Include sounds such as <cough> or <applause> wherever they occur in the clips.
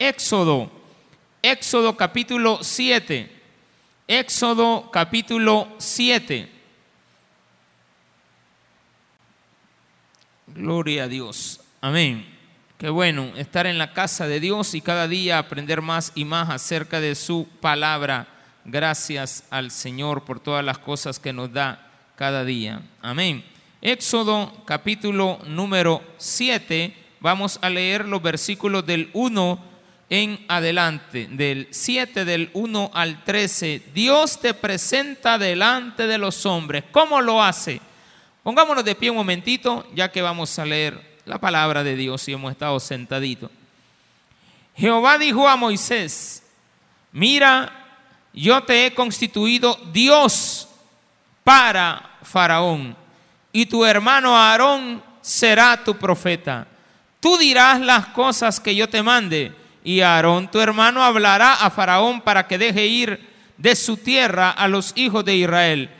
Éxodo, Éxodo capítulo 7. Éxodo capítulo 7. Gloria a Dios. Amén. Qué bueno estar en la casa de Dios y cada día aprender más y más acerca de su palabra. Gracias al Señor por todas las cosas que nos da cada día. Amén. Éxodo capítulo número 7. Vamos a leer los versículos del 1 en adelante, del 7 del 1 al 13. Dios te presenta delante de los hombres. ¿Cómo lo hace? Pongámonos de pie un momentito, ya que vamos a leer la palabra de Dios y hemos estado sentaditos. Jehová dijo a Moisés, mira, yo te he constituido Dios para Faraón, y tu hermano Aarón será tu profeta. Tú dirás las cosas que yo te mande, y Aarón tu hermano hablará a Faraón para que deje ir de su tierra a los hijos de Israel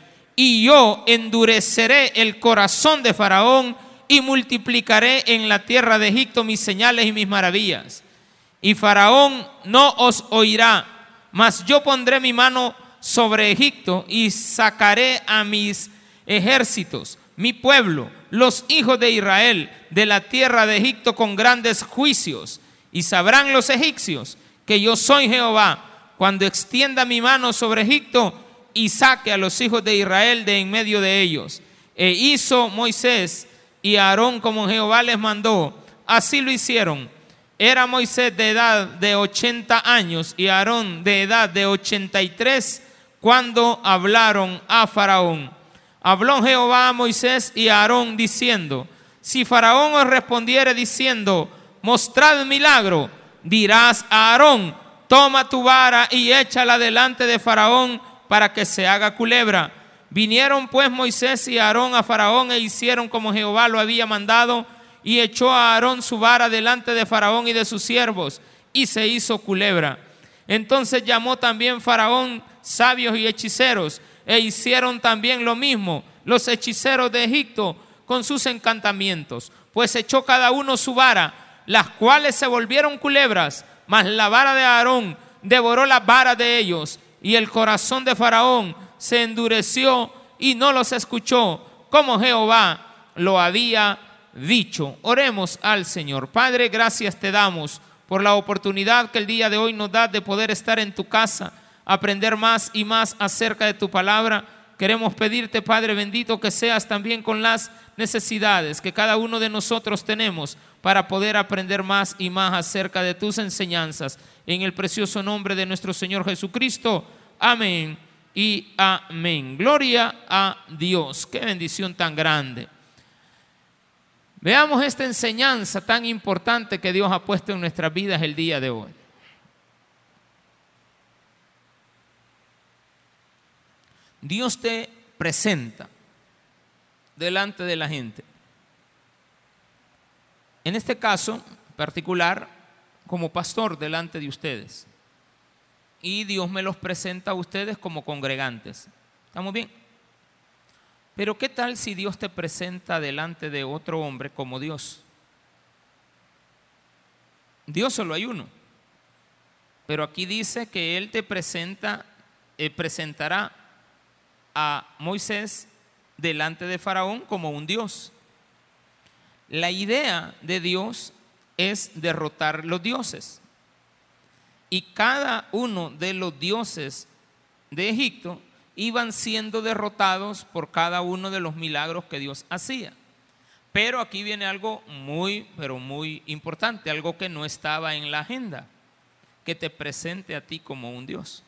y yo endureceré el corazón de Faraón y multiplicaré en la tierra de Egipto mis señales y mis maravillas. Y Faraón no os oirá, mas yo pondré mi mano sobre Egipto y sacaré a mis ejércitos, mi pueblo, los hijos de Israel, de la tierra de Egipto con grandes juicios. Y sabrán los egipcios que yo soy Jehová cuando extienda mi mano sobre Egipto y saque a los hijos de Israel de en medio de ellos. E hizo Moisés y Aarón como Jehová les mandó. Así lo hicieron. Era Moisés de edad de 80 años y Aarón de edad de 83 cuando hablaron a Faraón. Habló Jehová a Moisés y a Aarón diciendo, si Faraón os respondiere diciendo, mostrad milagro, dirás a Aarón, toma tu vara y échala delante de Faraón para que se haga culebra. Vinieron pues Moisés y Aarón a Faraón e hicieron como Jehová lo había mandado y echó a Aarón su vara delante de Faraón y de sus siervos y se hizo culebra. Entonces llamó también Faraón sabios y hechiceros e hicieron también lo mismo los hechiceros de Egipto con sus encantamientos, pues echó cada uno su vara, las cuales se volvieron culebras, mas la vara de Aarón devoró la vara de ellos y el corazón de Faraón se endureció y no los escuchó, como Jehová lo había dicho. Oremos al Señor. Padre, gracias te damos por la oportunidad que el día de hoy nos da de poder estar en tu casa, aprender más y más acerca de tu palabra. Queremos pedirte, Padre bendito, que seas también con las necesidades que cada uno de nosotros tenemos para poder aprender más y más acerca de tus enseñanzas. En el precioso nombre de nuestro Señor Jesucristo. Amén y amén. Gloria a Dios. Qué bendición tan grande. Veamos esta enseñanza tan importante que Dios ha puesto en nuestras vidas el día de hoy. Dios te presenta delante de la gente. En este caso particular, como pastor delante de ustedes. Y Dios me los presenta a ustedes como congregantes. ¿Estamos bien? Pero ¿qué tal si Dios te presenta delante de otro hombre como Dios? Dios solo hay uno. Pero aquí dice que Él te presenta, eh, presentará a Moisés delante de Faraón como un Dios. La idea de Dios es derrotar los dioses. Y cada uno de los dioses de Egipto iban siendo derrotados por cada uno de los milagros que Dios hacía. Pero aquí viene algo muy, pero muy importante, algo que no estaba en la agenda, que te presente a ti como un Dios.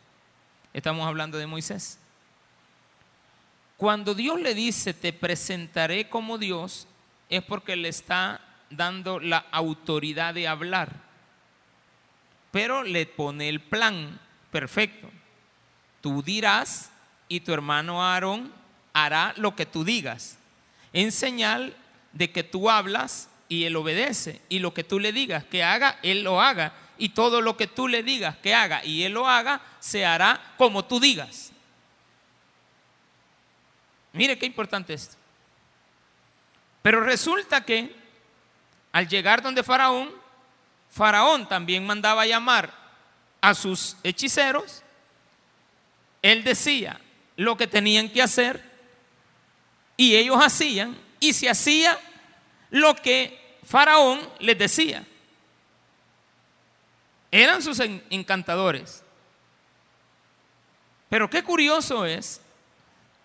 Estamos hablando de Moisés. Cuando Dios le dice, te presentaré como Dios, es porque le está dando la autoridad de hablar, pero le pone el plan. Perfecto. Tú dirás y tu hermano Aarón hará lo que tú digas, en señal de que tú hablas y él obedece, y lo que tú le digas que haga, él lo haga, y todo lo que tú le digas que haga y él lo haga, se hará como tú digas. Mire qué importante esto. Pero resulta que al llegar donde Faraón, Faraón también mandaba llamar a sus hechiceros, él decía lo que tenían que hacer y ellos hacían y se hacía lo que Faraón les decía. Eran sus encantadores. Pero qué curioso es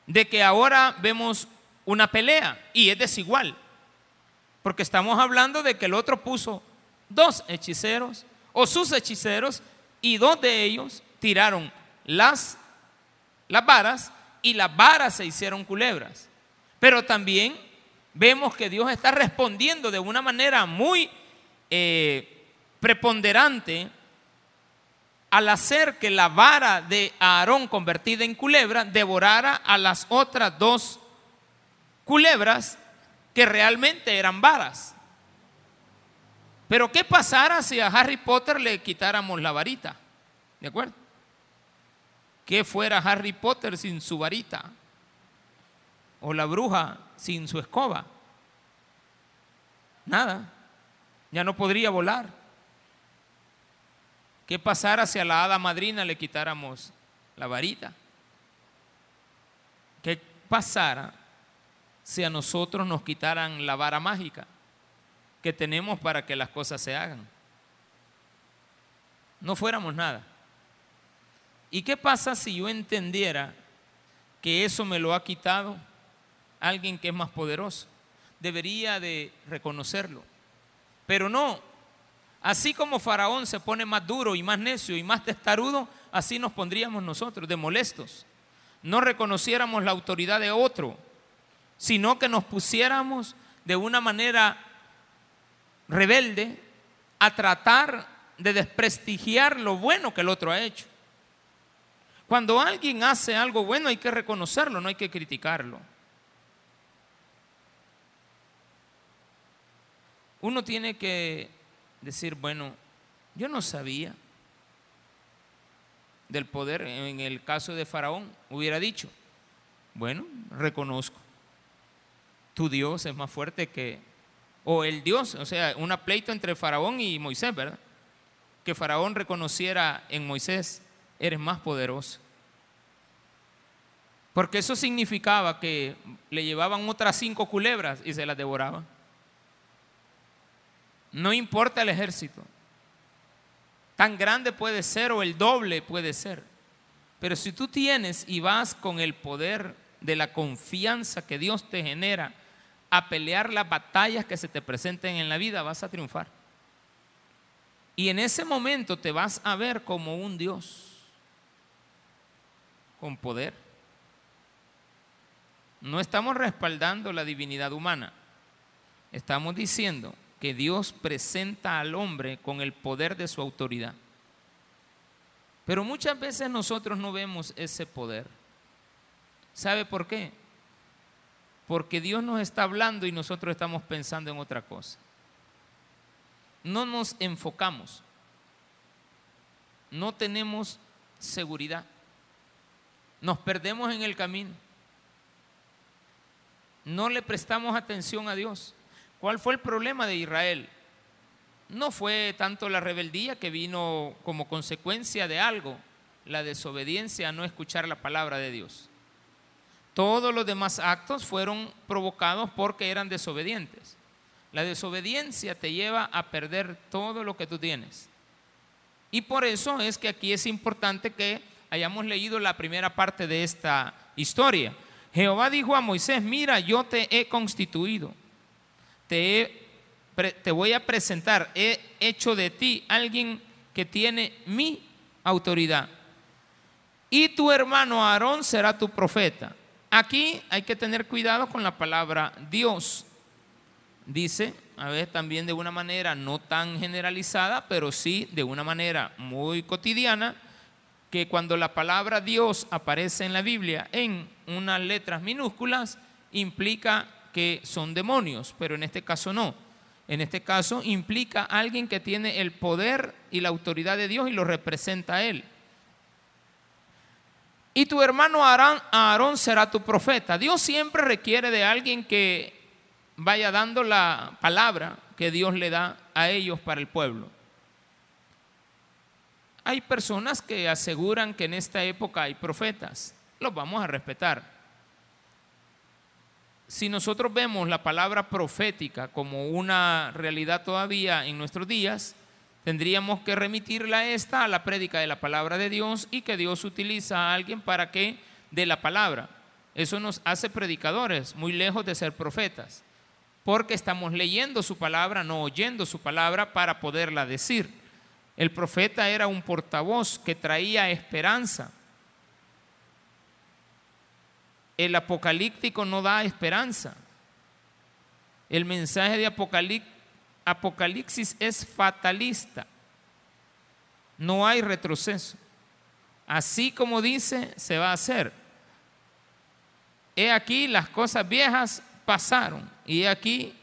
de que ahora vemos una pelea y es desigual. Porque estamos hablando de que el otro puso dos hechiceros o sus hechiceros y dos de ellos tiraron las, las varas y las varas se hicieron culebras. Pero también vemos que Dios está respondiendo de una manera muy eh, preponderante al hacer que la vara de Aarón convertida en culebra devorara a las otras dos culebras que realmente eran varas. Pero ¿qué pasara si a Harry Potter le quitáramos la varita? ¿De acuerdo? ¿Qué fuera Harry Potter sin su varita? O la bruja sin su escoba. Nada. Ya no podría volar. ¿Qué pasara si a la hada madrina le quitáramos la varita? ¿Qué pasara si a nosotros nos quitaran la vara mágica que tenemos para que las cosas se hagan? No fuéramos nada. ¿Y qué pasa si yo entendiera que eso me lo ha quitado alguien que es más poderoso? Debería de reconocerlo. Pero no, Así como Faraón se pone más duro y más necio y más testarudo, así nos pondríamos nosotros, de molestos. No reconociéramos la autoridad de otro, sino que nos pusiéramos de una manera rebelde a tratar de desprestigiar lo bueno que el otro ha hecho. Cuando alguien hace algo bueno hay que reconocerlo, no hay que criticarlo. Uno tiene que decir, bueno, yo no sabía del poder, en el caso de Faraón, hubiera dicho, bueno, reconozco, tu Dios es más fuerte que, o el Dios, o sea, una pleito entre Faraón y Moisés, ¿verdad? Que Faraón reconociera en Moisés, eres más poderoso. Porque eso significaba que le llevaban otras cinco culebras y se las devoraban. No importa el ejército. Tan grande puede ser o el doble puede ser. Pero si tú tienes y vas con el poder de la confianza que Dios te genera a pelear las batallas que se te presenten en la vida, vas a triunfar. Y en ese momento te vas a ver como un Dios con poder. No estamos respaldando la divinidad humana. Estamos diciendo que Dios presenta al hombre con el poder de su autoridad. Pero muchas veces nosotros no vemos ese poder. ¿Sabe por qué? Porque Dios nos está hablando y nosotros estamos pensando en otra cosa. No nos enfocamos. No tenemos seguridad. Nos perdemos en el camino. No le prestamos atención a Dios. ¿Cuál fue el problema de Israel? No fue tanto la rebeldía que vino como consecuencia de algo, la desobediencia a no escuchar la palabra de Dios. Todos los demás actos fueron provocados porque eran desobedientes. La desobediencia te lleva a perder todo lo que tú tienes. Y por eso es que aquí es importante que hayamos leído la primera parte de esta historia. Jehová dijo a Moisés, mira, yo te he constituido te, voy a presentar, he hecho de ti alguien que tiene mi autoridad. Y tu hermano Aarón será tu profeta. Aquí hay que tener cuidado con la palabra Dios. Dice, a ver, también de una manera no tan generalizada, pero sí de una manera muy cotidiana, que cuando la palabra Dios aparece en la Biblia en unas letras minúsculas, implica que son demonios, pero en este caso no. En este caso implica alguien que tiene el poder y la autoridad de Dios y lo representa a él. Y tu hermano Aarón, será tu profeta. Dios siempre requiere de alguien que vaya dando la palabra que Dios le da a ellos para el pueblo. hay personas que aseguran que en esta época hay profetas. Los vamos a respetar. Si nosotros vemos la palabra profética como una realidad todavía en nuestros días, tendríamos que remitirla esta a la prédica de la palabra de Dios y que Dios utiliza a alguien para que dé la palabra. Eso nos hace predicadores, muy lejos de ser profetas, porque estamos leyendo su palabra, no oyendo su palabra para poderla decir. El profeta era un portavoz que traía esperanza. El apocalíptico no da esperanza. El mensaje de Apocalipsis es fatalista. No hay retroceso. Así como dice, se va a hacer. He aquí las cosas viejas pasaron y he aquí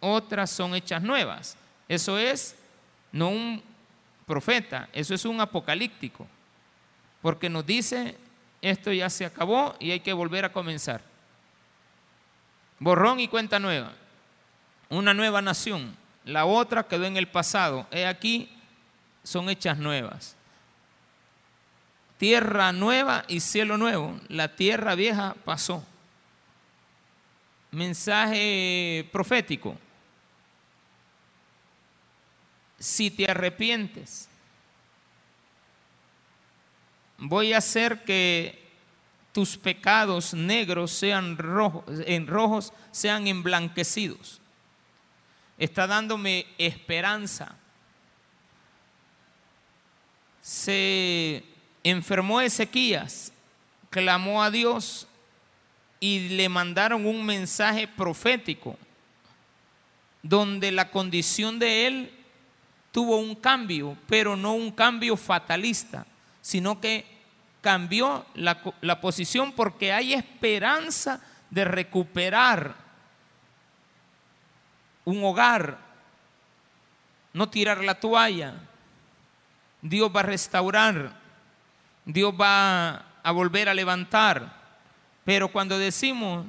otras son hechas nuevas. Eso es no un profeta, eso es un apocalíptico, porque nos dice, esto ya se acabó y hay que volver a comenzar. Borrón y cuenta nueva, una nueva nación, la otra quedó en el pasado, he aquí, son hechas nuevas. Tierra nueva y cielo nuevo, la tierra vieja pasó. Mensaje profético si te arrepientes, voy a hacer que tus pecados negros sean rojos, en rojos sean emblanquecidos. Está dándome esperanza. Se enfermó Ezequías, clamó a Dios y le mandaron un mensaje profético donde la condición de él tuvo un cambio, pero no un cambio fatalista, sino que cambió la, posición porque hay esperanza de recuperar un hogar, no tirar la toalla. Dios va a restaurar, Dios va a volver a levantar. Pero cuando decimos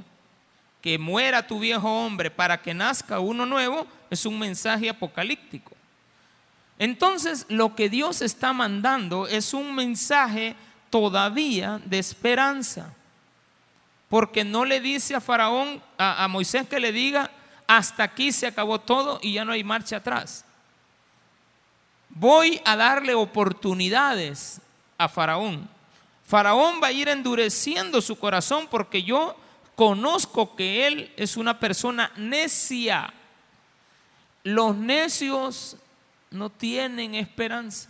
que muera tu viejo hombre para que nazca uno nuevo, es un mensaje apocalíptico. Entonces lo que Dios está mandando es un mensaje todavía de esperanza. Porque no le dice a Faraón, a, Moisés que le diga, hasta aquí se acabó todo y ya no hay marcha atrás. Voy a darle oportunidades a Faraón. Faraón va a ir endureciendo su corazón porque yo conozco que él es una persona necia. Los necios no tienen esperanza.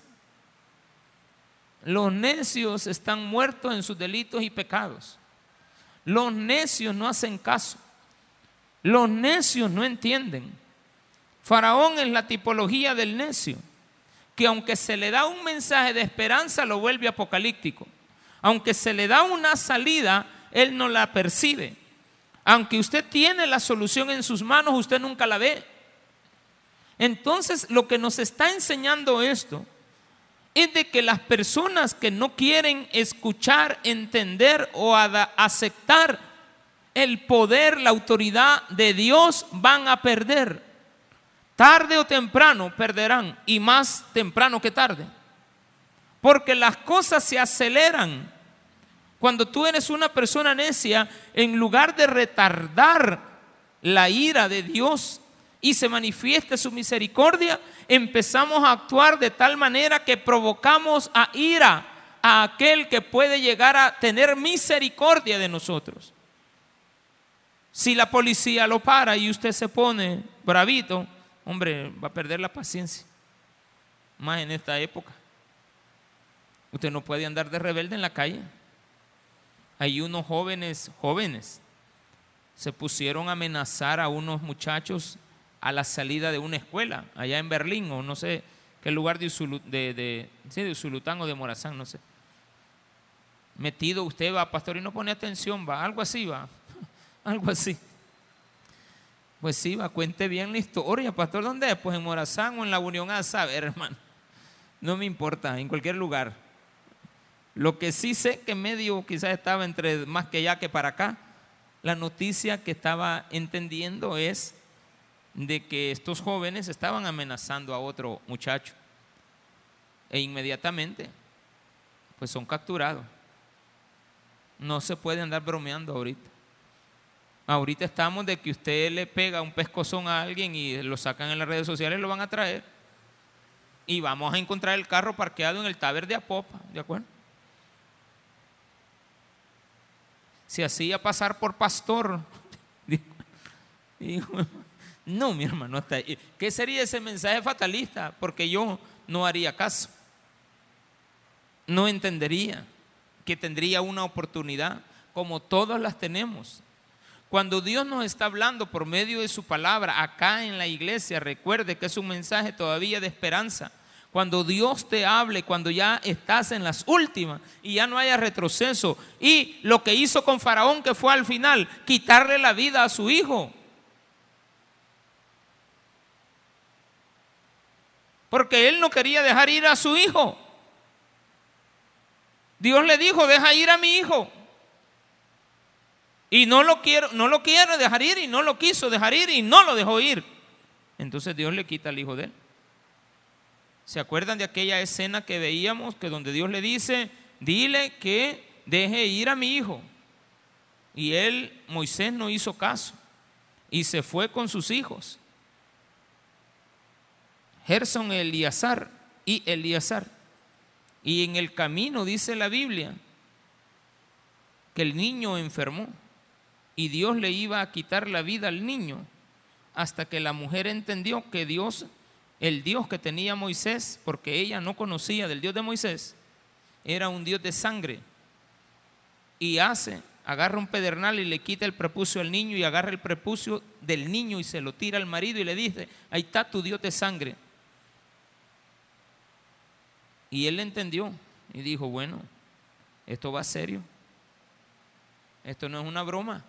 Los necios están muertos en sus delitos y pecados. Los necios no hacen caso. Los necios no entienden. Faraón es la tipología del necio, que aunque se le da un mensaje de esperanza, lo vuelve apocalíptico. Aunque se le da una salida, él no la percibe. Aunque usted tiene la solución en sus manos, usted nunca la ve. Entonces, lo que nos está enseñando esto es de que las personas que no quieren escuchar, entender o aceptar el poder, la autoridad de Dios van a perder. Tarde o temprano perderán y más temprano que tarde. Porque las cosas se aceleran. Cuando tú eres una persona necia, en lugar de retardar la ira de Dios y se manifieste su misericordia, empezamos a actuar de tal manera que provocamos a ira a aquel que puede llegar a tener misericordia de nosotros. Si la policía lo para y usted se pone bravito, hombre, va a perder la paciencia. Más en esta época. Usted no puede andar de rebelde en la calle. Hay unos jóvenes, jóvenes, se pusieron a amenazar a unos muchachos a la salida de una escuela allá en Berlín o no sé qué lugar de, de, de, de Usulután o de Morazán, no sé. Metido usted va, pastor, y no pone atención, va, algo así va, <laughs> algo así. Pues sí, va, cuente bien la historia, pastor, ¿dónde es? Pues en Morazán o en la Unión A, saber, <laughs> hermano. No me importa, en cualquier lugar. Lo que sí sé que medio quizás estaba entre más que allá que para acá, la noticia que estaba entendiendo es de que estos jóvenes estaban amenazando a otro muchacho. E inmediatamente pues son capturados. No se puede andar bromeando ahorita. Ahorita estamos de que usted le pega un pescozón a alguien y lo sacan en las redes sociales lo van a traer. Y vamos a encontrar el carro parqueado en el taber de Apopa, ¿de acuerdo? Se hacía pasar por pastor. <laughs> no, mi hermano, está ahí. ¿qué sería ese mensaje fatalista? Porque yo no haría caso. No entendería que tendría una oportunidad, como todas las tenemos. Cuando Dios nos está hablando por medio de su palabra acá en la iglesia, recuerde que es un mensaje todavía de esperanza. Cuando Dios te hable, cuando ya estás en las últimas y ya no haya retroceso. Y lo que hizo con Faraón, que fue al final quitarle la vida a su hijo. Porque él no quería dejar ir a su hijo. Dios le dijo, deja ir a mi hijo. Y no lo quiero, no lo quiere dejar ir y no lo quiso dejar ir y no lo dejó ir. Entonces Dios le quita al hijo de él. ¿Se acuerdan de aquella escena que veíamos que donde Dios le dice, dile que deje ir a mi hijo? Y él, Moisés, no hizo caso y se fue con sus hijos. Gerson Eliazar y Eliazar. Y en el camino dice la Biblia que el niño enfermó y Dios le iba a quitar la vida al niño hasta que la mujer entendió que Dios, el Dios que tenía Moisés, porque ella no conocía del Dios de Moisés, era un Dios de sangre. Y hace, agarra un pedernal y le quita el prepucio al niño y agarra el prepucio del niño y se lo tira al marido y le dice, ahí está tu Dios de sangre. Y él entendió y dijo, bueno, esto va serio. Esto no es una broma.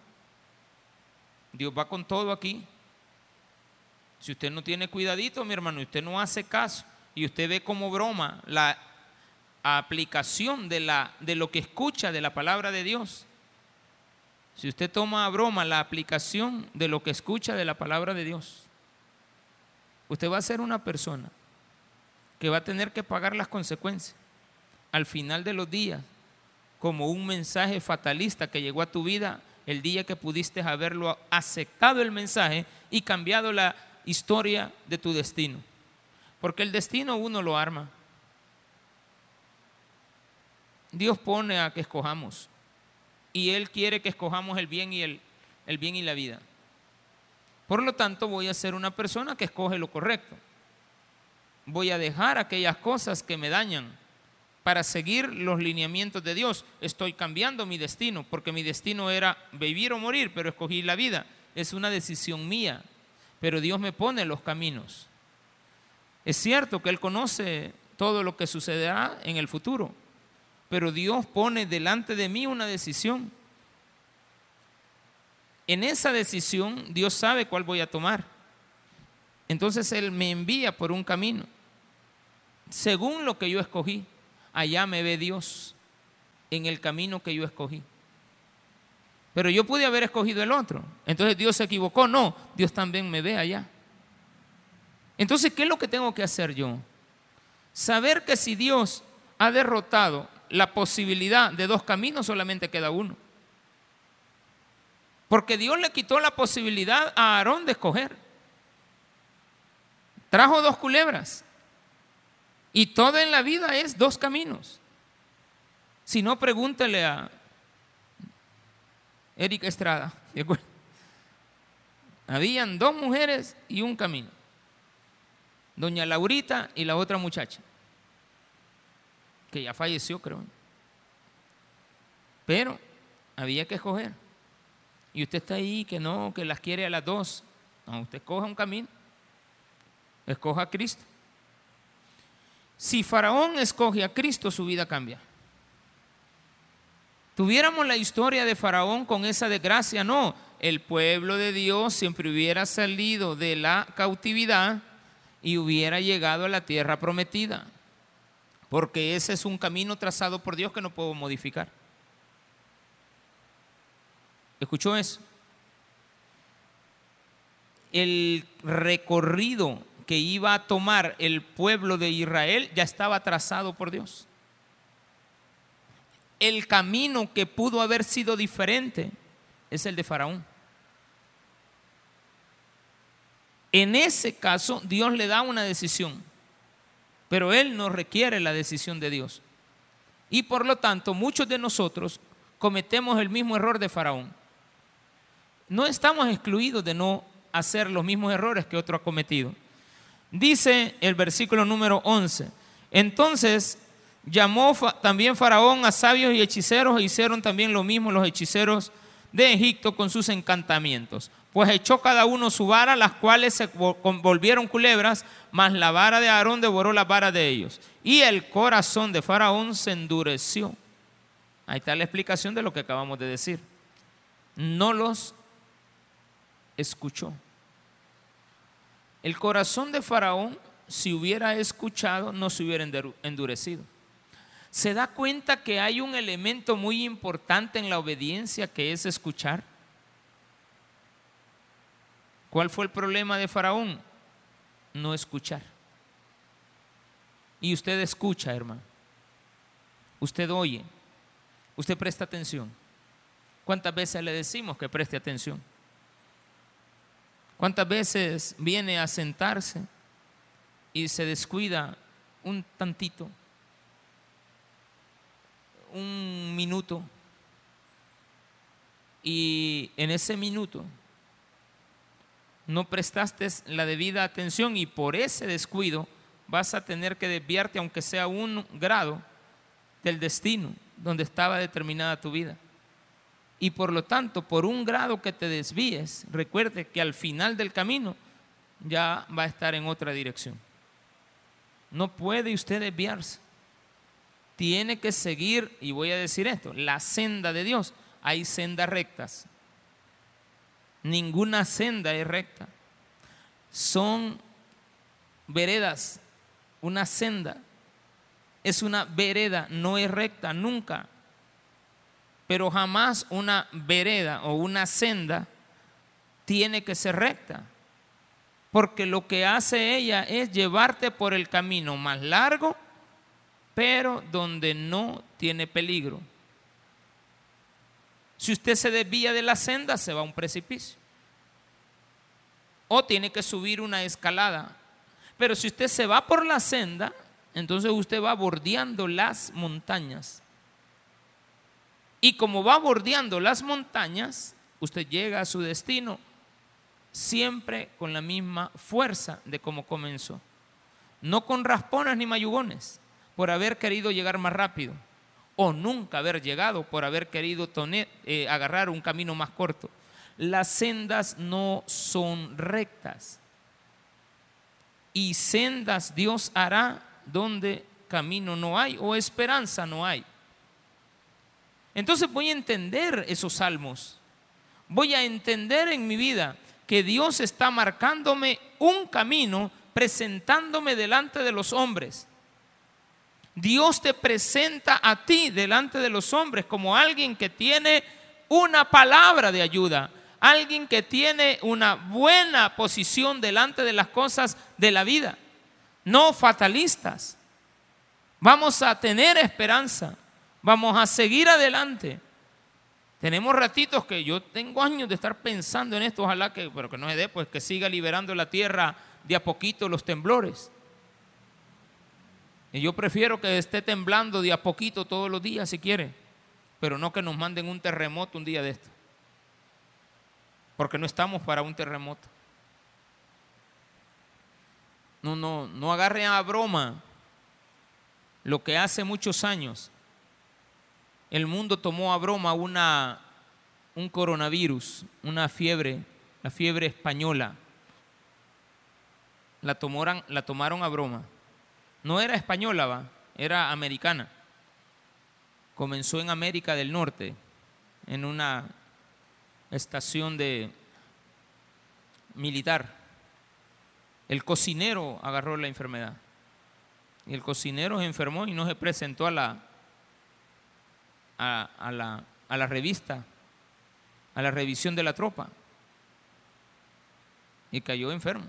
Dios va con todo aquí. Si usted no tiene cuidadito, mi hermano, y usted no hace caso y usted ve como broma la aplicación de, la, de lo que escucha de la palabra de Dios. Si usted toma a broma la aplicación de lo que escucha de la palabra de Dios, usted va a ser una persona que va a tener que pagar las consecuencias al final de los días, como un mensaje fatalista que llegó a tu vida el día que pudiste haberlo aceptado el mensaje y cambiado la historia de tu destino. Porque el destino uno lo arma. Dios pone a que escojamos. Y Él quiere que escojamos el bien y el, el bien y la vida. Por lo tanto, voy a ser una persona que escoge lo correcto. Voy a dejar aquellas cosas que me dañan para seguir los lineamientos de Dios. Estoy cambiando mi destino, porque mi destino era vivir o morir, pero escogí la vida. Es una decisión mía, pero Dios me pone los caminos. Es cierto que Él conoce todo lo que sucederá en el futuro, pero Dios pone delante de mí una decisión. En esa decisión Dios sabe cuál voy a tomar. Entonces Él me envía por un camino, según lo que yo escogí allá me ve Dios en el camino que yo escogí. Pero yo pude haber escogido el otro. Entonces Dios se equivocó. No, Dios también me ve allá. Entonces, ¿qué es lo que tengo que hacer yo? Saber que si Dios ha derrotado la posibilidad de dos caminos, solamente queda uno. Porque Dios le quitó la posibilidad a Aarón de escoger. Trajo dos culebras. Y todo en la vida es dos caminos. Si no, pregúntele a Erika Estrada. Habían dos mujeres y un camino. Doña Laurita y la otra muchacha, que ya falleció, creo. Pero había que escoger. Y usted está ahí que no, que las quiere a las dos. No, usted escoja un camino. Escoja a Cristo. Si Faraón escoge a Cristo, su vida cambia. Tuviéramos la historia de Faraón con esa desgracia, no. El pueblo de Dios siempre hubiera salido de la cautividad y hubiera llegado a la tierra prometida. Porque ese es un camino trazado por Dios que no puedo modificar. ¿Escuchó eso? El recorrido que iba a tomar el pueblo de Israel ya estaba trazado por Dios. el camino que pudo haber sido diferente es el de Faraón. En ese caso, Dios le da una decisión, pero Él no requiere la decisión de Dios. Y por lo tanto, muchos de nosotros cometemos el mismo error de Faraón. No estamos excluidos de no hacer los mismos errores que otro ha cometido. Dice el versículo número 11, entonces llamó también Faraón a sabios y hechiceros e hicieron también lo mismo los hechiceros de Egipto con sus encantamientos. Pues echó cada uno su vara, las cuales se volvieron culebras, mas la vara de Aarón devoró la vara de ellos. Y el corazón de Faraón se endureció. Ahí está la explicación de lo que acabamos de decir. No los escuchó. El corazón de Faraón, si hubiera escuchado, no se hubiera endurecido. ¿Se da cuenta que hay un elemento muy importante en la obediencia que es escuchar? ¿Cuál fue el problema de Faraón? No escuchar. Y usted escucha, hermano. Usted oye. Usted presta atención. ¿Cuántas veces le decimos que preste atención? ¿Cuántas veces viene a sentarse y se descuida un tantito, un minuto, y en ese minuto no prestaste la debida atención y por ese descuido vas a tener que desviarte, aunque sea un grado, del destino donde estaba determinada tu vida? Y por lo tanto, por un grado que te desvíes, recuerde que al final del camino ya va a estar en otra dirección. No puede usted desviarse. Tiene que seguir, y voy a decir esto, la senda de Dios. Hay sendas rectas. Ninguna senda es recta. Son veredas. Una senda es una vereda, no es recta nunca pero jamás una vereda o una senda tiene que ser recta. Porque lo que hace ella es llevarte por el camino más largo, pero donde no tiene peligro. Si usted se desvía de la senda, se va a un precipicio. O tiene que subir una escalada. Pero si usted se va por la senda, entonces usted va bordeando las montañas. Y como va bordeando las montañas, usted llega a su destino siempre con la misma fuerza de como comenzó. No con raspones ni mayugones, por haber querido llegar más rápido. O nunca haber llegado por haber querido eh, agarrar un camino más corto. Las sendas no son rectas. Y sendas Dios hará donde camino no hay o esperanza no hay. Entonces voy a entender esos salmos. Voy a entender en mi vida que Dios está marcándome un camino, presentándome delante de los hombres. Dios te presenta a ti delante de los hombres como alguien que tiene una palabra de ayuda, alguien que tiene una buena posición delante de las cosas de la vida, no fatalistas. Vamos a tener esperanza. Vamos a seguir adelante. Tenemos ratitos que yo tengo años de estar pensando en esto, ojalá que, pero que no se dé, pues que siga liberando la tierra de a poquito los temblores. Y yo prefiero que esté temblando de a poquito todos los días si quiere, pero no que nos manden un terremoto un día de esto. Porque no estamos para un terremoto. No, no, no agarren a broma lo que hace muchos años el mundo tomó a broma una, un coronavirus, una fiebre, la fiebre española. La tomaron, a broma. No era española, va, era americana. Comenzó en América del Norte, en una estación de militar. El cocinero agarró la enfermedad. Y el cocinero se enfermó y no se presentó a la, a, la, a la revista, a la revisión de la tropa. Y cayó enfermo.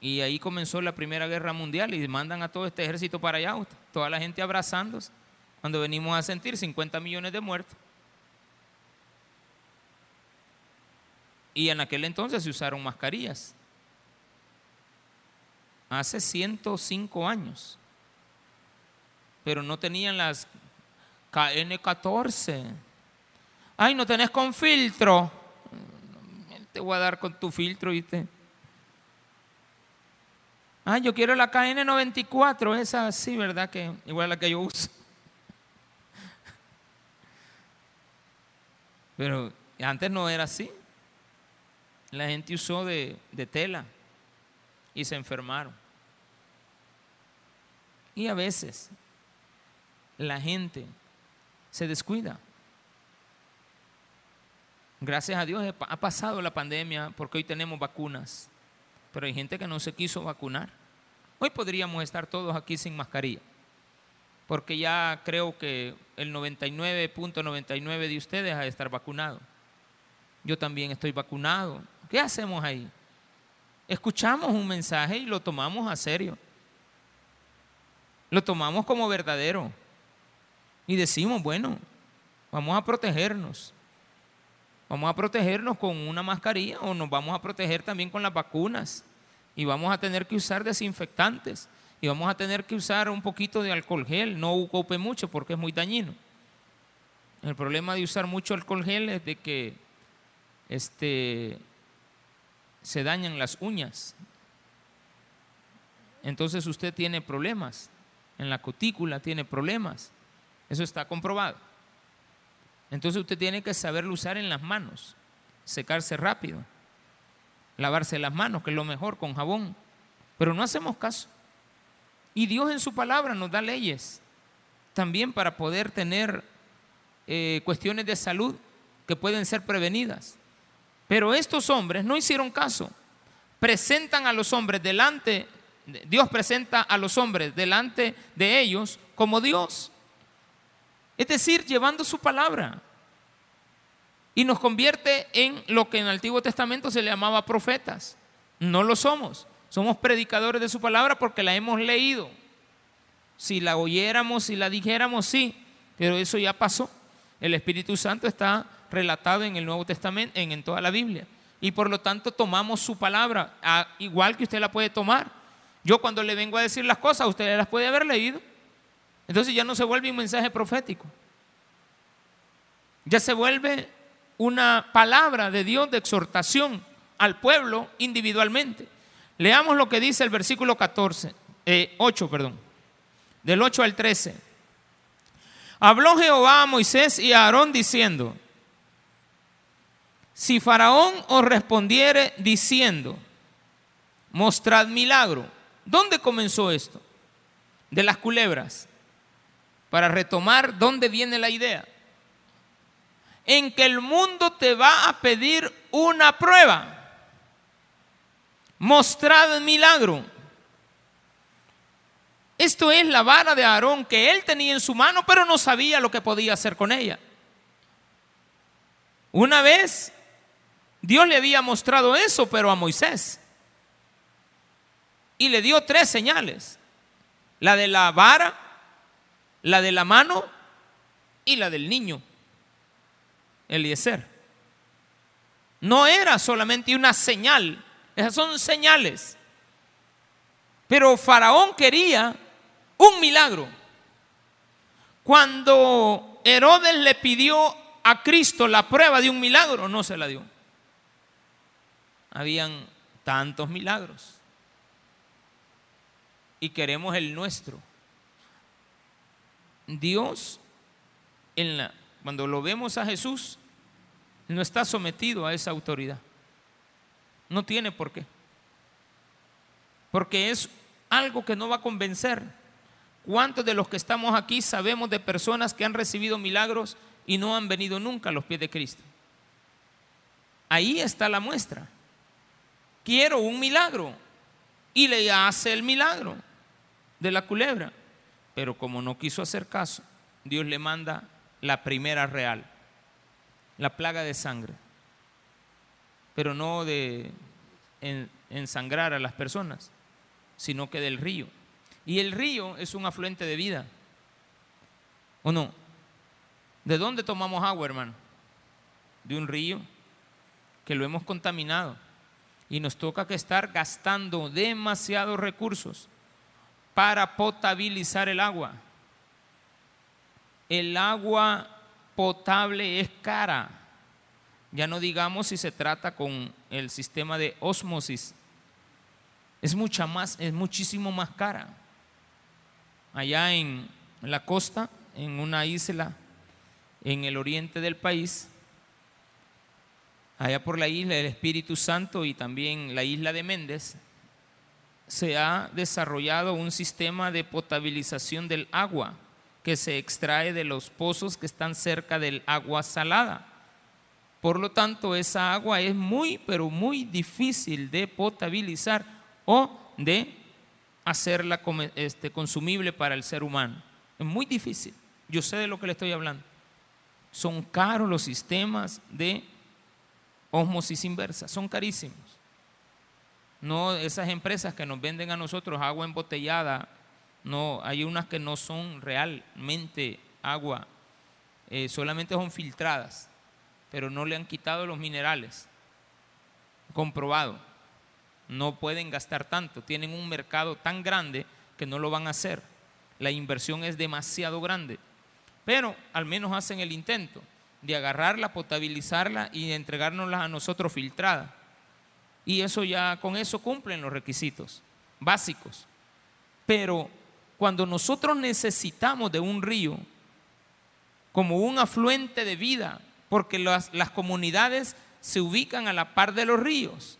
Y ahí comenzó la Primera Guerra Mundial y mandan a todo este ejército para allá, toda la gente abrazándose. cuando venimos a sentir 50 millones de muertos. Y en aquel entonces se usaron mascarillas. Hace 105 años. Pero no tenían las KN14. Ay, no tenés con filtro. Te voy a dar con tu filtro, ¿viste? Ah, yo quiero la KN94, esa sí, ¿verdad? Que igual a la que yo uso. Pero antes no era así. La gente usó de, de tela y se enfermaron. Y a veces la gente se descuida. Gracias a Dios ha pasado la pandemia porque hoy tenemos vacunas, pero hay gente que no se quiso vacunar. Hoy podríamos estar todos aquí sin mascarilla, porque ya creo que el 99.99 de ustedes ha de estar vacunado. Yo también estoy vacunado. ¿Qué hacemos ahí? Escuchamos un mensaje y lo tomamos a serio. Lo tomamos como verdadero. Y decimos, bueno, vamos a protegernos. Vamos a protegernos con una mascarilla o nos vamos a proteger también con las vacunas. Y vamos a tener que usar desinfectantes. Y vamos a tener que usar un poquito de alcohol gel. No ocupe mucho porque es muy dañino. El problema de usar mucho alcohol gel es de que este, se dañan las uñas. Entonces usted tiene problemas. En la cutícula tiene problemas. Eso está comprobado. Entonces usted tiene que saberlo usar en las manos, secarse rápido, lavarse las manos, que es lo mejor, con jabón. Pero no hacemos caso. Y Dios en su palabra nos da leyes también para poder tener eh, cuestiones de salud que pueden ser prevenidas. Pero estos hombres no hicieron caso. Presentan a los hombres delante, Dios presenta a los hombres delante de ellos como Dios. Es decir, llevando su palabra. Y nos convierte en lo que en el Antiguo Testamento se le llamaba profetas. No lo somos. Somos predicadores de su palabra porque la hemos leído. Si la oyéramos, si la dijéramos, sí. Pero eso ya pasó. El Espíritu Santo está relatado en el Nuevo Testamento, en, toda la Biblia. Y por lo tanto tomamos su palabra, igual que usted la puede tomar. Yo cuando le vengo a decir las cosas, usted las puede haber leído. Entonces ya no se vuelve un mensaje profético. Ya se vuelve una palabra de Dios de exhortación al pueblo individualmente. Leamos lo que dice el versículo 14, 8, eh, perdón, del 8 al 13. Habló Jehová a Moisés y a Aarón diciendo, si Faraón os respondiere diciendo, mostrad milagro, ¿dónde comenzó esto? De las culebras para retomar dónde viene la idea. En que el mundo te va a pedir una prueba. Mostrad el milagro. Esto es la vara de Aarón que él tenía en su mano, pero no sabía lo que podía hacer con ella. Una vez Dios le había mostrado eso, pero a Moisés. Y le dio tres señales. La de la vara, la de la mano y la del niño, Eliezer. No era solamente una señal, esas son señales. Pero Faraón quería un milagro. Cuando Herodes le pidió a Cristo la prueba de un milagro, no se la dio. Habían tantos milagros. Y queremos el nuestro. Dios, en la, cuando lo vemos a Jesús, no está sometido a esa autoridad. No tiene por qué. Porque es algo que no va a convencer. ¿Cuántos de los que estamos aquí sabemos de personas que han recibido milagros y no han venido nunca a los pies de Cristo? Ahí está la muestra. Quiero un milagro. Y le hace el milagro de la culebra. Pero como no quiso hacer caso, Dios le manda la primera real, la plaga de sangre, pero no de ensangrar a las personas, sino que del río. Y el río es un afluente de vida. ¿O no? ¿De dónde tomamos agua, hermano? De un río que lo hemos contaminado y nos toca que estar gastando demasiados recursos para potabilizar el agua. El agua potable es cara. Ya no digamos si se trata con el sistema de osmosis. Es mucha más, es muchísimo más cara. Allá en la costa, en una isla en el oriente del país, allá por la isla del Espíritu Santo y también la isla de Méndez, se ha desarrollado un sistema de potabilización del agua que se extrae de los pozos que están cerca del agua salada. Por lo tanto, esa agua es muy, pero muy difícil de potabilizar o de hacerla este, consumible para el ser humano. Es muy difícil. Yo sé de lo que le estoy hablando. Son caros los sistemas de osmosis inversa, son carísimos. No esas empresas que nos venden a nosotros agua embotellada, no, hay unas que no son realmente agua, eh, solamente son filtradas, pero no le han quitado los minerales. Comprobado. No pueden gastar tanto, tienen un mercado tan grande que no lo van a hacer. La inversión es demasiado grande pero al menos hacen el intento de agarrarla, potabilizarla y entregárnosla a nosotros filtrada. Y eso ya, con eso cumplen los requisitos básicos. Pero cuando nosotros necesitamos de un río como un afluente de vida, porque las, las comunidades se ubican a la par de los ríos,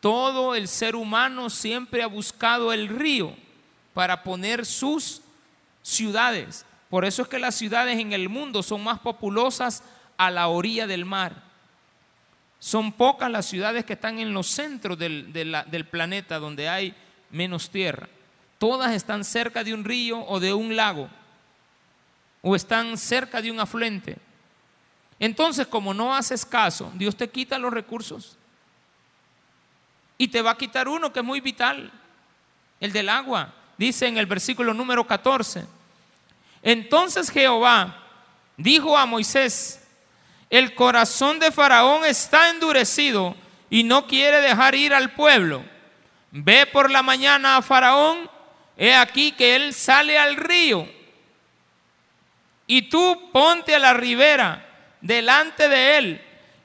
todo el ser humano siempre ha buscado el río para poner sus ciudades, por eso es que las ciudades en el mundo son más populosas a la orilla del mar. Son pocas las ciudades que están en los centros del, del planeta donde hay menos tierra. Todas están cerca de un río o de un lago o están cerca de un afluente. Entonces, como no haces caso, Dios te quita los recursos y te va a quitar uno que es muy vital, el del agua. Dice en el versículo número 14, entonces Jehová dijo a Moisés, el corazón de Faraón está endurecido y no quiere dejar ir al pueblo. Ve por la mañana a Faraón, he aquí que él sale al río. Y tú ponte a la ribera delante de él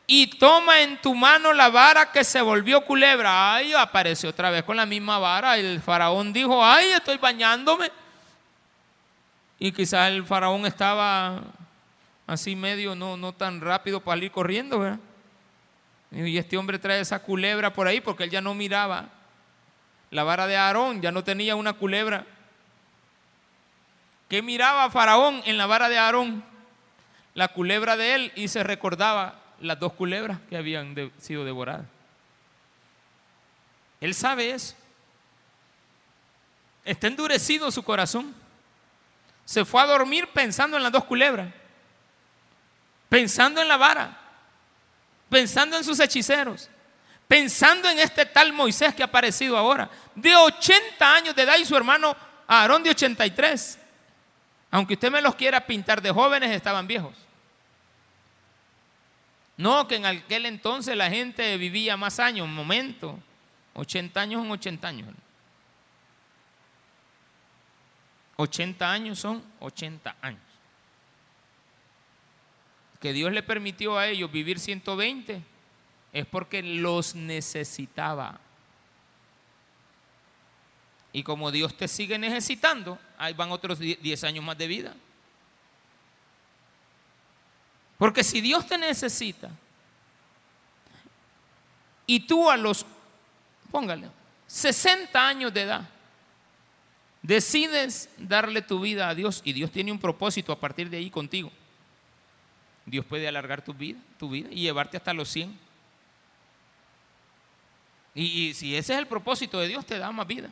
y toma en tu mano la vara que se volvió culebra. Ay, apareció otra vez con la misma vara. El faraón dijo, ay, estoy bañándome. Y quizás el faraón estaba así medio, no, no tan rápido para ir corriendo, ¿verdad? Y este hombre trae esa culebra por ahí porque él ya no miraba la vara de Aarón, ya no tenía una culebra. ¿Qué miraba Faraón en la vara de Aarón? La culebra de él y se recordaba las dos culebras que habían sido devoradas. Él sabe eso. Está endurecido su corazón se fue a dormir pensando en las dos culebras, pensando en la vara, pensando en sus hechiceros, pensando en este tal Moisés que ha aparecido ahora, de 80 años de edad y su hermano Aarón de 83. Aunque usted me los quiera pintar de jóvenes, estaban viejos. No, que en aquel entonces la gente vivía más años, un momento. 80 años en 80 años. 80 años son 80 años. Que Dios le permitió a ellos vivir 120 es porque los necesitaba. Y como Dios te sigue necesitando, ahí van otros 10 años más de vida. Porque si Dios te necesita y tú a los, póngale, 60 años de edad, decides darle tu vida a Dios y Dios tiene un propósito a partir de ahí contigo, Dios puede alargar tu vida, tu vida y llevarte hasta los 100. Y, si ese es el propósito de Dios, te da más vida.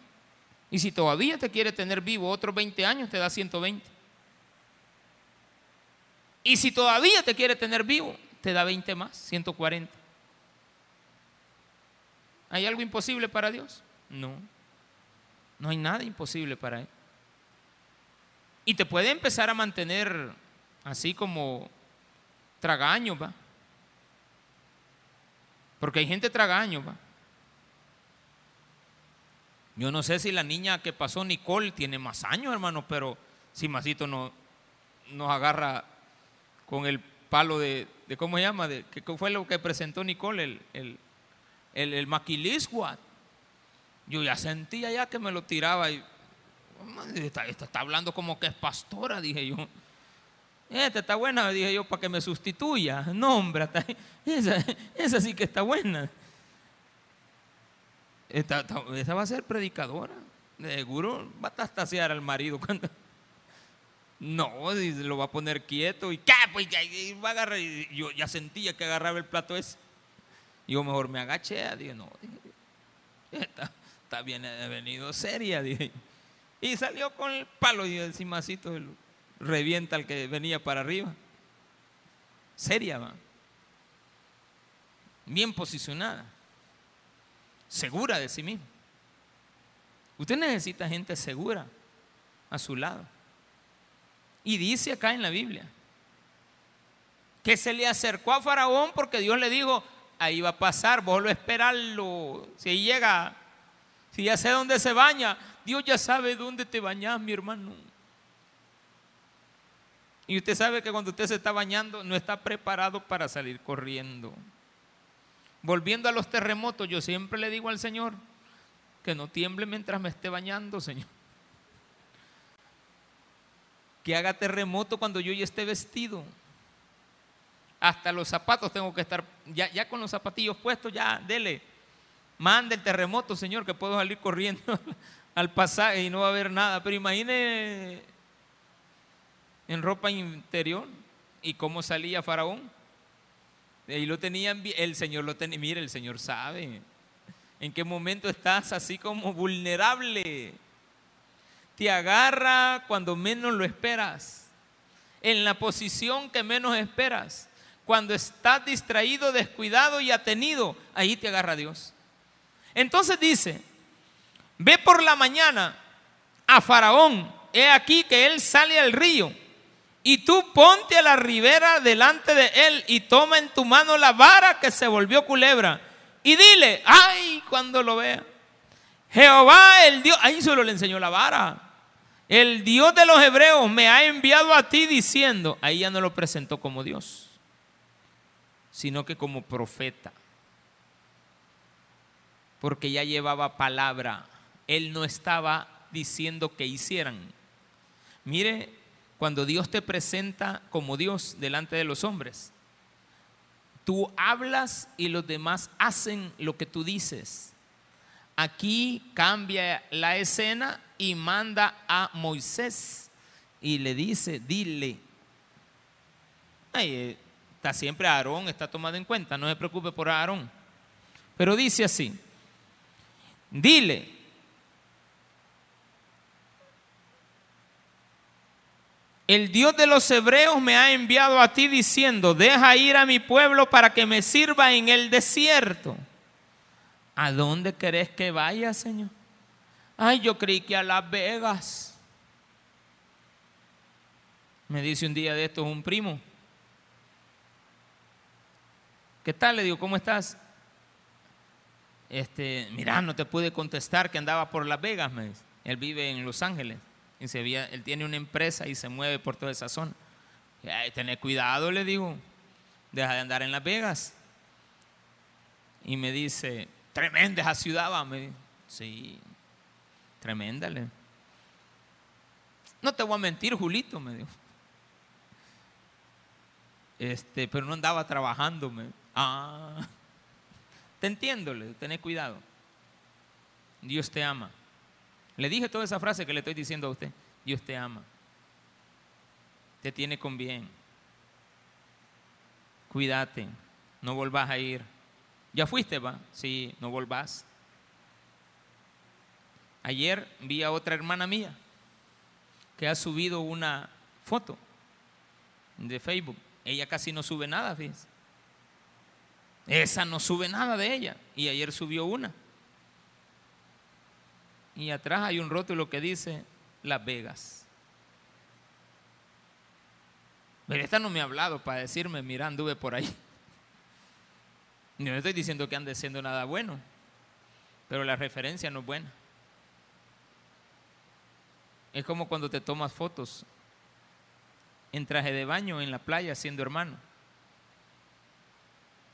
Y si todavía te quiere tener vivo otros 20 años, te da 120. Y si todavía te quiere tener vivo, te da 20 más, 140. ¿Hay algo imposible para Dios? No. No hay nada imposible para Él. Y te puede empezar a mantener así como tragaño, va. Porque hay gente tragaño, va. Yo no sé si la niña que pasó, Nicole, tiene más años, hermano, pero si Masito no, nos agarra con el palo de, ¿cómo se llama? De, ¿Qué fue lo que presentó Nicole? El, el, el, Yo ya sentía ya que me lo tiraba y, esta, está hablando como que es pastora, dije yo. Esta está buena, dije yo, para que me sustituya. No, esa, esa sí que está buena. Esta, va a ser predicadora. Seguro va a tastasear al marido. No, lo va a poner quieto y ¿qué? Pues va a agarrar. yo ya sentía que agarraba el plato ese. Yo mejor me agaché. Dije, no, está, está, bien venido seria. Dije. Y salió con el palo y el cimacito revienta al que venía para arriba. Seria, va. Bien posicionada segura de sí mismo. Usted necesita gente segura a su lado. Y dice acá en la Biblia que se le acercó a Faraón porque Dios le dijo, ahí va a pasar, vos lo esperarlo. Si llega, si ya sé dónde se baña, Dios ya sabe dónde te bañas, mi hermano. Y usted sabe que cuando usted se está bañando no está preparado para salir corriendo. Volviendo a los terremotos, yo siempre le digo al Señor que no tiemble mientras me esté bañando, Señor. Que haga terremoto cuando yo ya esté vestido. Hasta los zapatos tengo que estar, ya, ya con los zapatillos puestos, ya, dele. Mande el terremoto, Señor, que puedo salir corriendo <laughs> al pasaje y no va a haber nada. Pero imagine en ropa interior y cómo salía Faraón. Y lo tenían, el Señor lo tenía, mire, el Señor sabe en qué momento estás así como vulnerable. Te agarra cuando menos lo esperas, en la posición que menos esperas. Cuando estás distraído, descuidado y atenido, ahí te agarra Dios. Entonces dice, ve por la mañana a Faraón, he aquí que él sale al río y tú ponte a la ribera delante de él y toma en tu mano la vara que se volvió culebra. Y dile, ay, cuando lo vea. Jehová, el Dios, ahí solo le enseñó la vara. El Dios de los hebreos me ha enviado a ti diciendo, ahí ya no lo presentó como Dios, sino que como profeta. Porque ya llevaba palabra. Él no estaba diciendo que hicieran. Mire, cuando Dios te presenta como Dios delante de los hombres. Tú hablas y los demás hacen lo que tú dices. Aquí cambia la escena y manda a Moisés y le dice, dile. Eh, está siempre Aarón, está tomado en cuenta, no se preocupe por Aarón. Pero dice así, dile, el Dios de los hebreos me ha enviado a ti diciendo, deja ir a mi pueblo para que me sirva en el desierto. ¿A dónde querés que vaya, Señor? Ay, yo creí que a Las Vegas. Me dice un día de estos un primo. ¿Qué tal? Le digo, ¿cómo estás? Este, mira, no te pude contestar que andaba por Las Vegas. Él vive en Los Ángeles. Y se él tiene una empresa y se mueve por toda esa zona. Y, tener cuidado, le digo. Deja de andar en Las Vegas. Y me dice, tremenda esa ciudad, va. Me sí, tremenda. Le. No te voy a mentir, Julito, me dijo. Este, pero no andaba trabajando. Me. Ah, te entiendo, le, tener cuidado. Dios te ama. Le dije toda esa frase que le estoy diciendo a usted. Dios te ama. Te tiene con bien. Cuídate. No volvás a ir. ¿Ya fuiste, va? Sí, no volvás. Ayer vi a otra hermana mía que ha subido una foto de Facebook. Ella casi no sube nada, fíjense. Esa no sube nada de ella. Y ayer subió una y atrás hay un rótulo que dice Las Vegas. Pero esta no me ha hablado para decirme, mira, anduve por ahí. <laughs> No estoy diciendo que ande siendo nada bueno, pero la referencia no es buena. Es como cuando te tomas fotos en traje de baño en la playa siendo hermano.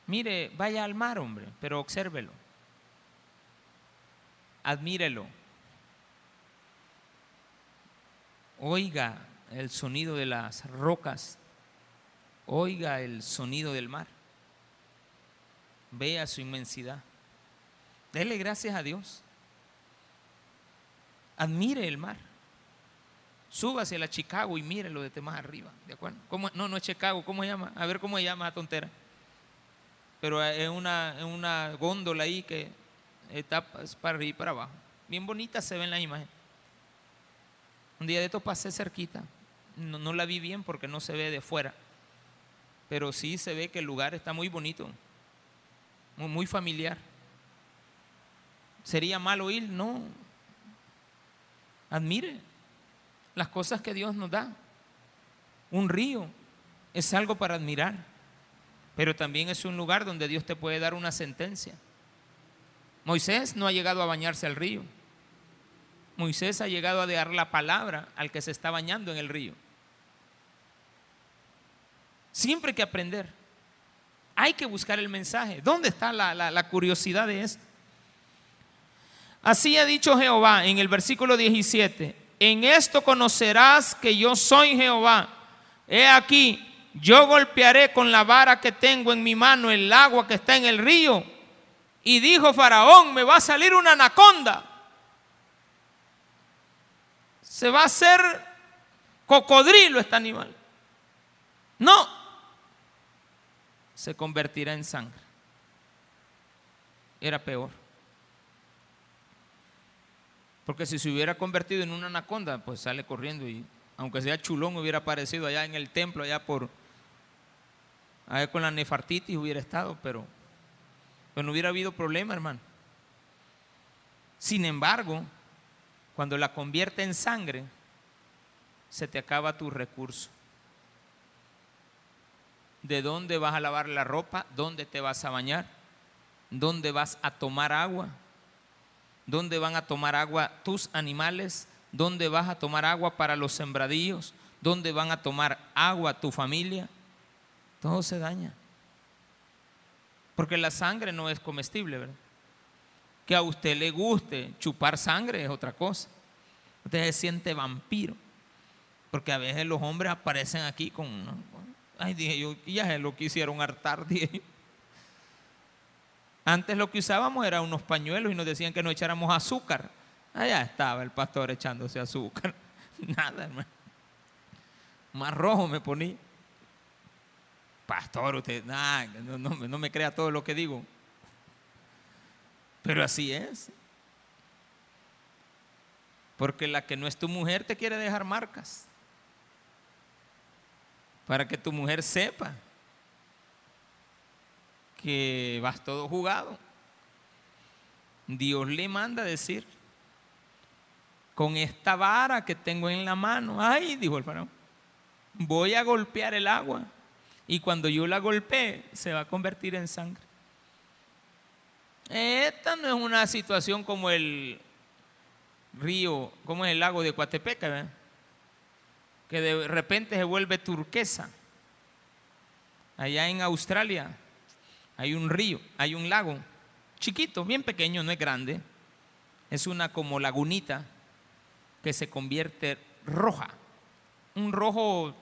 Mire, vaya al mar, hombre, pero obsérvelo. Admírelo. Oiga el sonido de las rocas. Oiga el sonido del mar. Vea su inmensidad. Dele gracias a Dios. Admire el mar. Súbase a la Chicago y mírelo desde más arriba. ¿De acuerdo? ¿Cómo? No, no es Chicago. ¿Cómo se llama? A ver cómo se llama la tontera. Pero es una, una góndola ahí que está para arriba y para abajo. Bien bonita se ve en la imagen. Un día de esto pasé cerquita. No, la vi bien porque no se ve de fuera. Pero sí se ve que el lugar está muy bonito. Muy, muy familiar. ¿Sería malo ir? No. Admire las cosas que Dios nos da. Un río es algo para admirar, pero también es un lugar donde Dios te puede dar una sentencia. Moisés no ha llegado a bañarse al río. Moisés ha llegado a dar la palabra al que se está bañando en el río. Siempre hay que aprender. Hay que buscar el mensaje. ¿Dónde está la, la curiosidad de esto? Así ha dicho Jehová en el versículo 17. En esto conocerás que yo soy Jehová. He aquí, yo golpearé con la vara que tengo en mi mano el agua que está en el río. Y dijo Faraón, me va a salir una anaconda. Se va a hacer cocodrilo este animal. No, se convertirá en sangre. Era peor. Porque si se hubiera convertido en una anaconda, pues sale corriendo y aunque sea chulón hubiera aparecido allá en el templo, allá por, allá con la nefartitis hubiera estado, pero, pero no hubiera habido problema, hermano. Sin embargo, cuando la convierte en sangre, se te acaba tu recurso. ¿De dónde vas a lavar la ropa? ¿Dónde te vas a bañar? ¿Dónde vas a tomar agua? ¿Dónde van a tomar agua tus animales? ¿Dónde vas a tomar agua para los sembradíos? ¿Dónde van a tomar agua tu familia? Todo se daña. Porque la sangre no es comestible, ¿verdad? Que a usted le guste chupar sangre es otra cosa. Usted se siente vampiro. Porque a veces los hombres aparecen aquí con... Ay, dije yo, ya se lo quisieron hartar, <laughs> dije antes lo que usábamos era unos pañuelos y nos decían que no echáramos azúcar. Allá estaba el pastor echándose azúcar. <laughs> Nada, hermano. Más rojo me ponía. Pastor, usted, nada, no, no me crea todo lo que digo. Pero así es. Porque la que no es tu mujer te quiere dejar marcas. Para que tu mujer sepa que vas todo jugado. Dios le manda decir, con esta vara que tengo en la mano, ay, dijo el faraón, voy a golpear el agua. Y cuando yo la golpee, se va a convertir en sangre. Esta no es una situación como el río, como es el lago de Coatepeca, que de repente se vuelve turquesa. Allá en Australia, hay un río, hay un lago, chiquito, bien pequeño, no es grande. Es una como lagunita que se convierte roja. Un rojo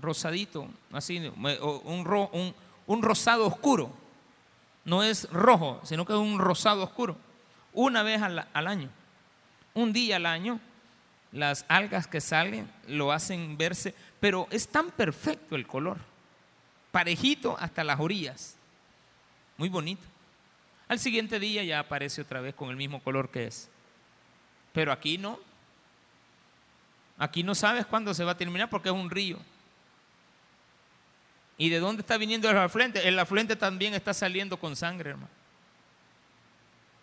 rosadito, así, un, un, rosado oscuro. No es rojo, sino que es un rosado oscuro. Una vez al, al año, un día al año, las algas que salen lo hacen verse, pero es tan perfecto el color parejito hasta las orillas. Muy bonito. Al siguiente día ya aparece otra vez con el mismo color que es. Pero aquí no. Aquí no sabes cuándo se va a terminar porque es un río. ¿Y de dónde está viniendo el afluente? El afluente también está saliendo con sangre, hermano.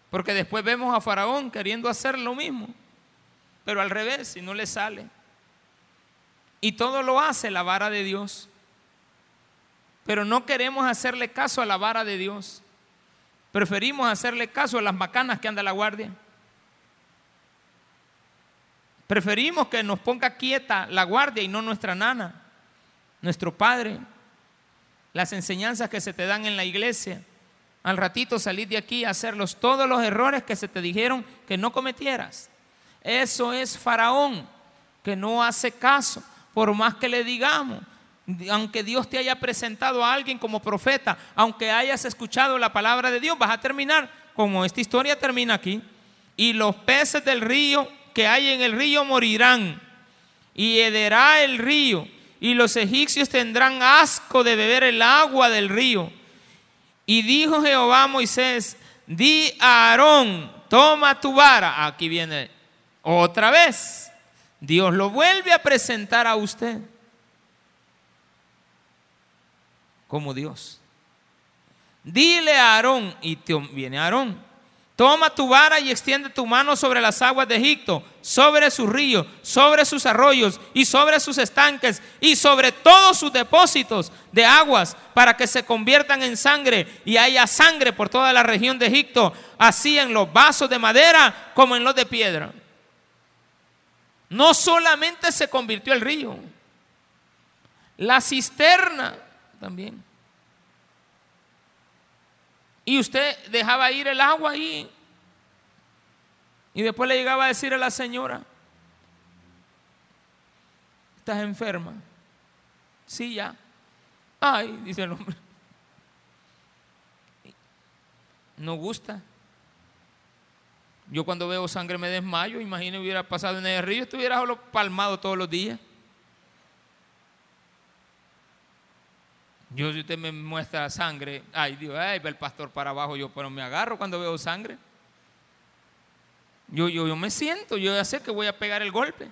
Porque después vemos a Faraón queriendo hacer lo mismo, pero al revés, si no le sale. Y todo lo hace la vara de Dios. Pero no queremos hacerle caso a la vara de Dios. Preferimos hacerle caso a las macanas que anda la guardia. Preferimos que nos ponga quieta la guardia y no nuestra nana, nuestro padre. Las enseñanzas que se te dan en la iglesia. Al ratito salir de aquí a hacerlos todos los errores que se te dijeron que no cometieras. Eso es faraón, que no hace caso, por más que le digamos. Aunque Dios te haya presentado a alguien como profeta, aunque hayas escuchado la palabra de Dios, vas a terminar como esta historia termina aquí. Y los peces del río que hay en el río morirán, y hederá el río, y los egipcios tendrán asco de beber el agua del río y dijo Jehová a Moisés, di a Aarón, toma tu vara. Aquí viene otra vez. Dios lo vuelve a presentar a usted como Dios. Dile a Aarón, y viene Aarón, Toma tu vara y extiende tu mano sobre las aguas de Egipto, sobre sus ríos, sobre sus arroyos y sobre sus estanques y sobre todos sus depósitos de aguas para que se conviertan en sangre y haya sangre por toda la región de Egipto, así en los vasos de madera como en los de piedra. No solamente se convirtió el río, la cisterna también. Y usted dejaba ir el agua ahí. Y después le llegaba a decir a la señora, ¿estás enferma? Sí, ya. Ay, dice el hombre. No gusta. Yo cuando veo sangre me desmayo. Imagínese hubiera pasado en el río, estuviera solo palmado todos los días. Yo, si usted me muestra sangre, ay Dios, ay, ve el pastor para abajo, yo pero me agarro cuando veo sangre. Yo, yo, yo me siento, yo ya sé que voy a pegar el golpe.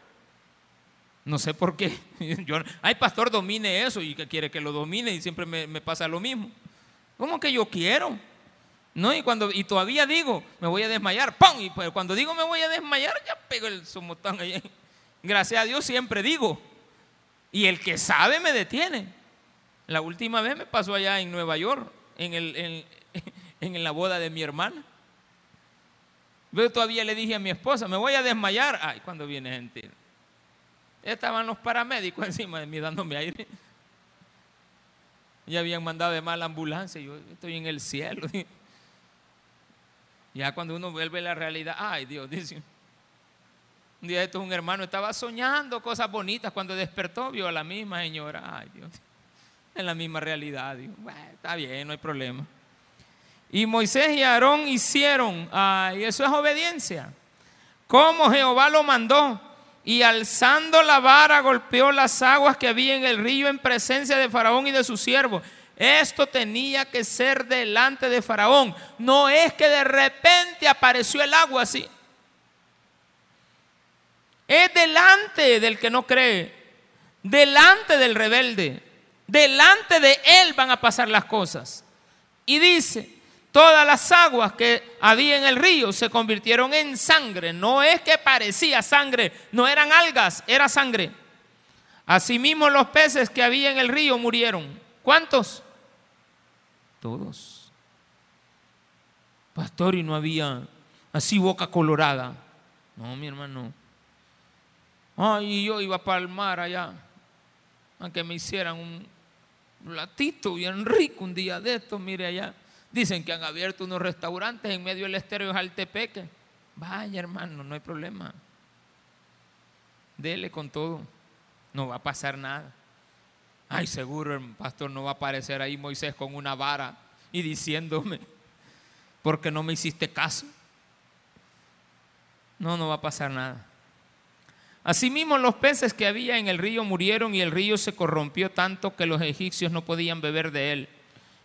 No sé por qué. <laughs> Yo, ay, pastor, domine eso y que quiere que lo domine y siempre me, pasa lo mismo. ¿Cómo que yo quiero? No, y cuando y todavía digo, me voy a desmayar, ¡pum! Y pues cuando digo me voy a desmayar, ya pego el somotán ahí. <laughs> Gracias a Dios siempre digo. Y el que sabe me detiene. La última vez me pasó allá en Nueva York, en, el, <laughs> en, la boda de mi hermana. Yo todavía le dije a mi esposa, me voy a desmayar. Ay, cuando viene gente. Estaban los paramédicos <laughs> encima de mí dándome aire. Ya habían mandado de mala ambulancia. Yo estoy en el cielo. <laughs> Ya cuando uno vuelve a la realidad, ay Dios, dice. Un día esto un hermano estaba soñando cosas bonitas. Cuando despertó, vio a la misma señora. Ay Dios en la misma realidad. Digo, está bien, no hay problema. Y Moisés y Aarón hicieron, y eso es obediencia, como Jehová lo mandó. Y alzando la vara golpeó las aguas que había en el río en presencia de Faraón y de sus siervos. Esto tenía que ser delante de Faraón. No es que de repente apareció el agua así. Es delante del que no cree, delante del rebelde. Delante de él van a pasar las cosas. Y dice, todas las aguas que había en el río se convirtieron en sangre. No es que parecía sangre, no eran algas, era sangre. Asimismo los peces que había en el río murieron. ¿Cuántos? Todos. Pastor, y no había así boca colorada. No, mi hermano. Ay, yo iba para el mar allá a que me hicieran un, un latito bien rico un día de estos, mire allá. Dicen que han abierto unos restaurantes en medio del estero de Jaltepeque. Vaya hermano, no hay problema. Dele con todo. No va a pasar nada. Ay, seguro el pastor no va a aparecer ahí Moisés con una vara y diciéndome, porque no me hiciste caso. No, no va a pasar nada. Asimismo los peces que había en el río murieron y el río se corrompió tanto que los egipcios no podían beber de él.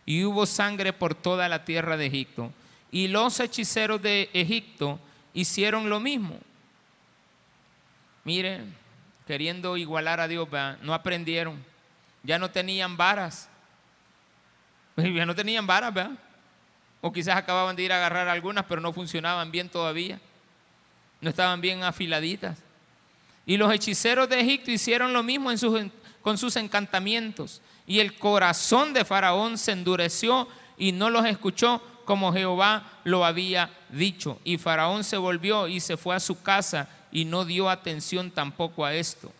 Y hubo sangre por toda la tierra de Egipto. Y los hechiceros de Egipto hicieron lo mismo. Miren, queriendo igualar a Dios, no aprendieron. Ya no tenían varas. <laughs> Ya no tenían varas, ¿verdad? O quizás acababan de ir a agarrar algunas, pero no funcionaban bien todavía. No estaban bien afiladitas. Y los hechiceros de Egipto hicieron lo mismo con sus encantamientos. Y el corazón de Faraón se endureció y no los escuchó como Jehová lo había dicho. Y Faraón se volvió y se fue a su casa y no dio atención tampoco a esto.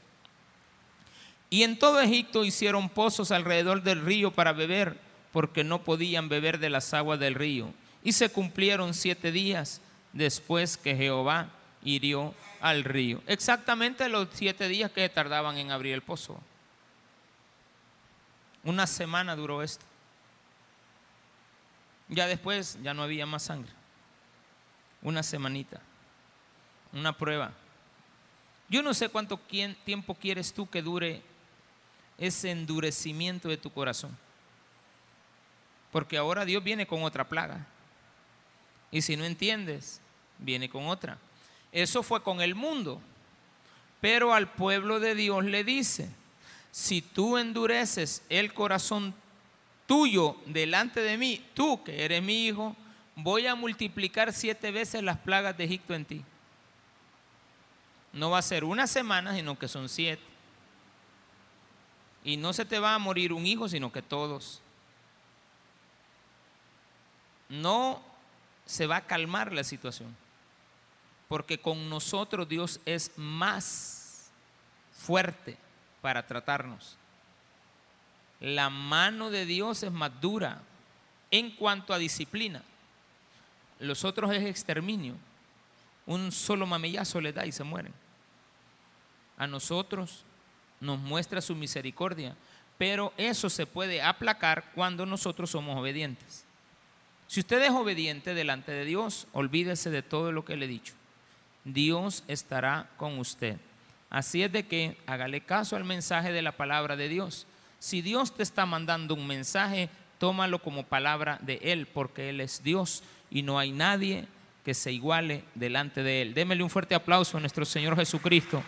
Y en todo Egipto hicieron pozos alrededor del río para beber, porque no podían beber de las aguas del río. Y se cumplieron siete días después que Jehová hirió al río. Exactamente los siete días que tardaban en abrir el pozo. Una semana duró esto. Ya después ya no había más sangre. Una semanita. Una prueba. Yo no sé cuánto tiempo quieres tú que dure ese endurecimiento de tu corazón. Porque ahora Dios viene con otra plaga. Y si no entiendes, viene con otra. Eso fue con el mundo. Pero al pueblo de Dios le dice, si tú endureces el corazón tuyo delante de mí, tú que eres mi hijo, voy a multiplicar siete veces las plagas de Egipto en ti. No va a ser una semana, sino que son siete. Y no se te va a morir un hijo, sino que todos. No se va a calmar la situación porque con nosotros Dios es más fuerte para tratarnos. La mano de Dios es más dura en cuanto a disciplina. Los otros es exterminio. Un solo mamellazo le da y se mueren. A nosotros nos muestra su misericordia, pero eso se puede aplacar cuando nosotros somos obedientes. Si usted es obediente delante de Dios, olvídese de todo lo que le he dicho. Dios estará con usted. Así es de que hágale caso al mensaje de la palabra de Dios. Si Dios te está mandando un mensaje, tómalo como palabra de Él, porque Él es Dios y no hay nadie que se iguale delante de Él. Démele un fuerte aplauso a nuestro Señor Jesucristo.